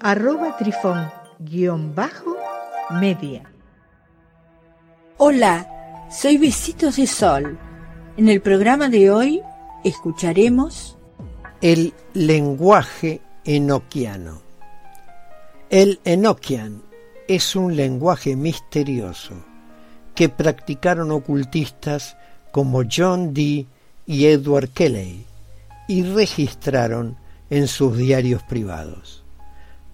arroba trifón-media. Hola, soy Besitos de Sol. En el programa de hoy escucharemos el lenguaje enoquiano. El enoquian es un lenguaje misterioso que practicaron ocultistas como John Dee y Edward Kelly y registraron en sus diarios privados.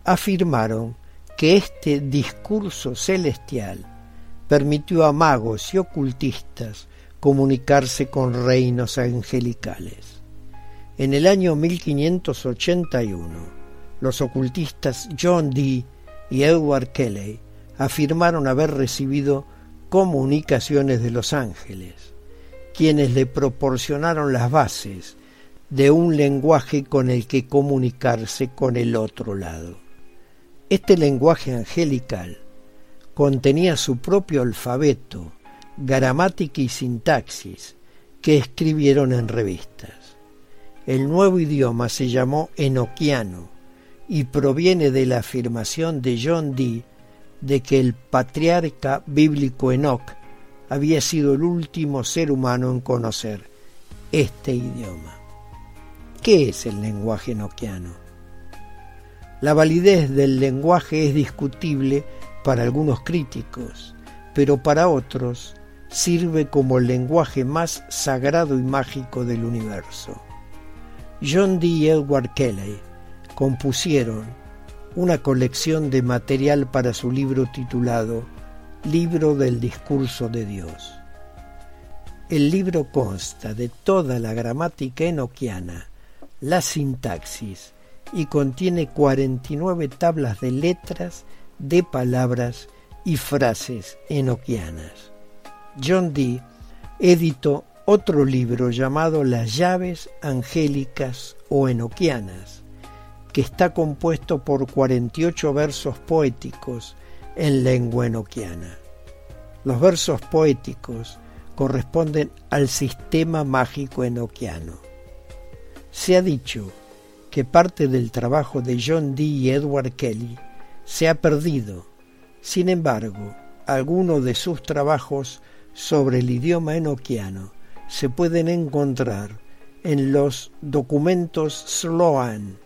Afirmaron que este discurso celestial permitió a magos y ocultistas comunicarse con reinos angelicales. En el año 1581, los ocultistas John Dee y Edward Kelly afirmaron haber recibido comunicaciones de los ángeles, quienes le proporcionaron las bases de un lenguaje con el que comunicarse con el otro lado. Este lenguaje angelical contenía su propio alfabeto, gramática y sintaxis que escribieron en revistas. El nuevo idioma se llamó enoquiano y proviene de la afirmación de John Dee de que el patriarca bíblico Enoch había sido el último ser humano en conocer este idioma. ¿Qué es el lenguaje enoquiano? La validez del lenguaje es discutible para algunos críticos, pero para otros sirve como el lenguaje más sagrado y mágico del universo. John D. Edward Kelly compusieron una colección de material para su libro titulado Libro del Discurso de Dios. El libro consta de toda la gramática enoquiana la sintaxis y contiene 49 tablas de letras, de palabras y frases enoquianas. John Dee editó otro libro llamado Las llaves angélicas o enoquianas, que está compuesto por 48 versos poéticos en lengua enoquiana. Los versos poéticos corresponden al sistema mágico enoquiano. Se ha dicho que parte del trabajo de John Dee y Edward Kelly se ha perdido. Sin embargo, algunos de sus trabajos sobre el idioma enoquiano se pueden encontrar en los documentos Sloan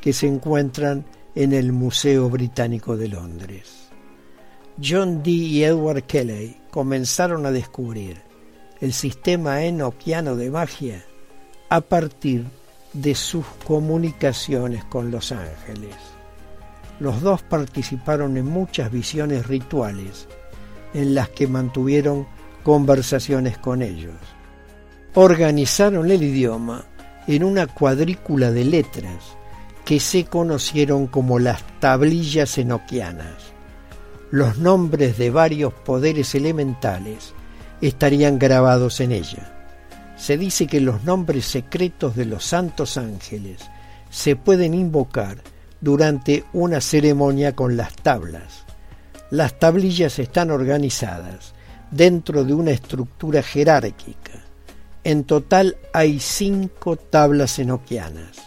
que se encuentran en el Museo Británico de Londres. John Dee y Edward Kelly comenzaron a descubrir el sistema enoquiano de magia a partir de sus comunicaciones con los ángeles. Los dos participaron en muchas visiones rituales en las que mantuvieron conversaciones con ellos. Organizaron el idioma en una cuadrícula de letras que se conocieron como las tablillas enoquianas. Los nombres de varios poderes elementales estarían grabados en ella se dice que los nombres secretos de los santos ángeles se pueden invocar durante una ceremonia con las tablas. Las tablillas están organizadas dentro de una estructura jerárquica. En total hay cinco tablas enoquianas.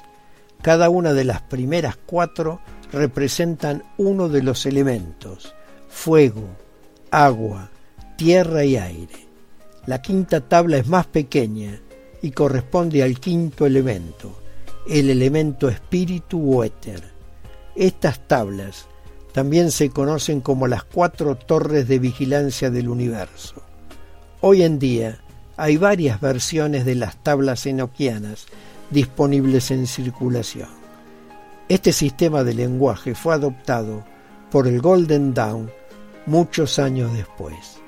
Cada una de las primeras cuatro representan uno de los elementos, fuego, agua, tierra y aire. La quinta tabla es más pequeña y corresponde al quinto elemento, el elemento espíritu o éter. Estas tablas también se conocen como las cuatro torres de vigilancia del universo. Hoy en día hay varias versiones de las tablas enoquianas disponibles en circulación. Este sistema de lenguaje fue adoptado por el Golden Dawn muchos años después.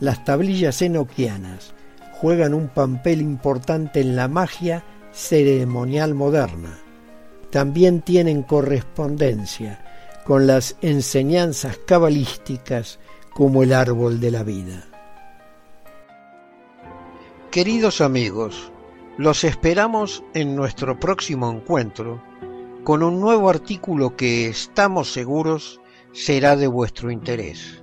Las tablillas enoquianas juegan un papel importante en la magia ceremonial moderna. También tienen correspondencia con las enseñanzas cabalísticas como el árbol de la vida. Queridos amigos, los esperamos en nuestro próximo encuentro con un nuevo artículo que estamos seguros será de vuestro interés.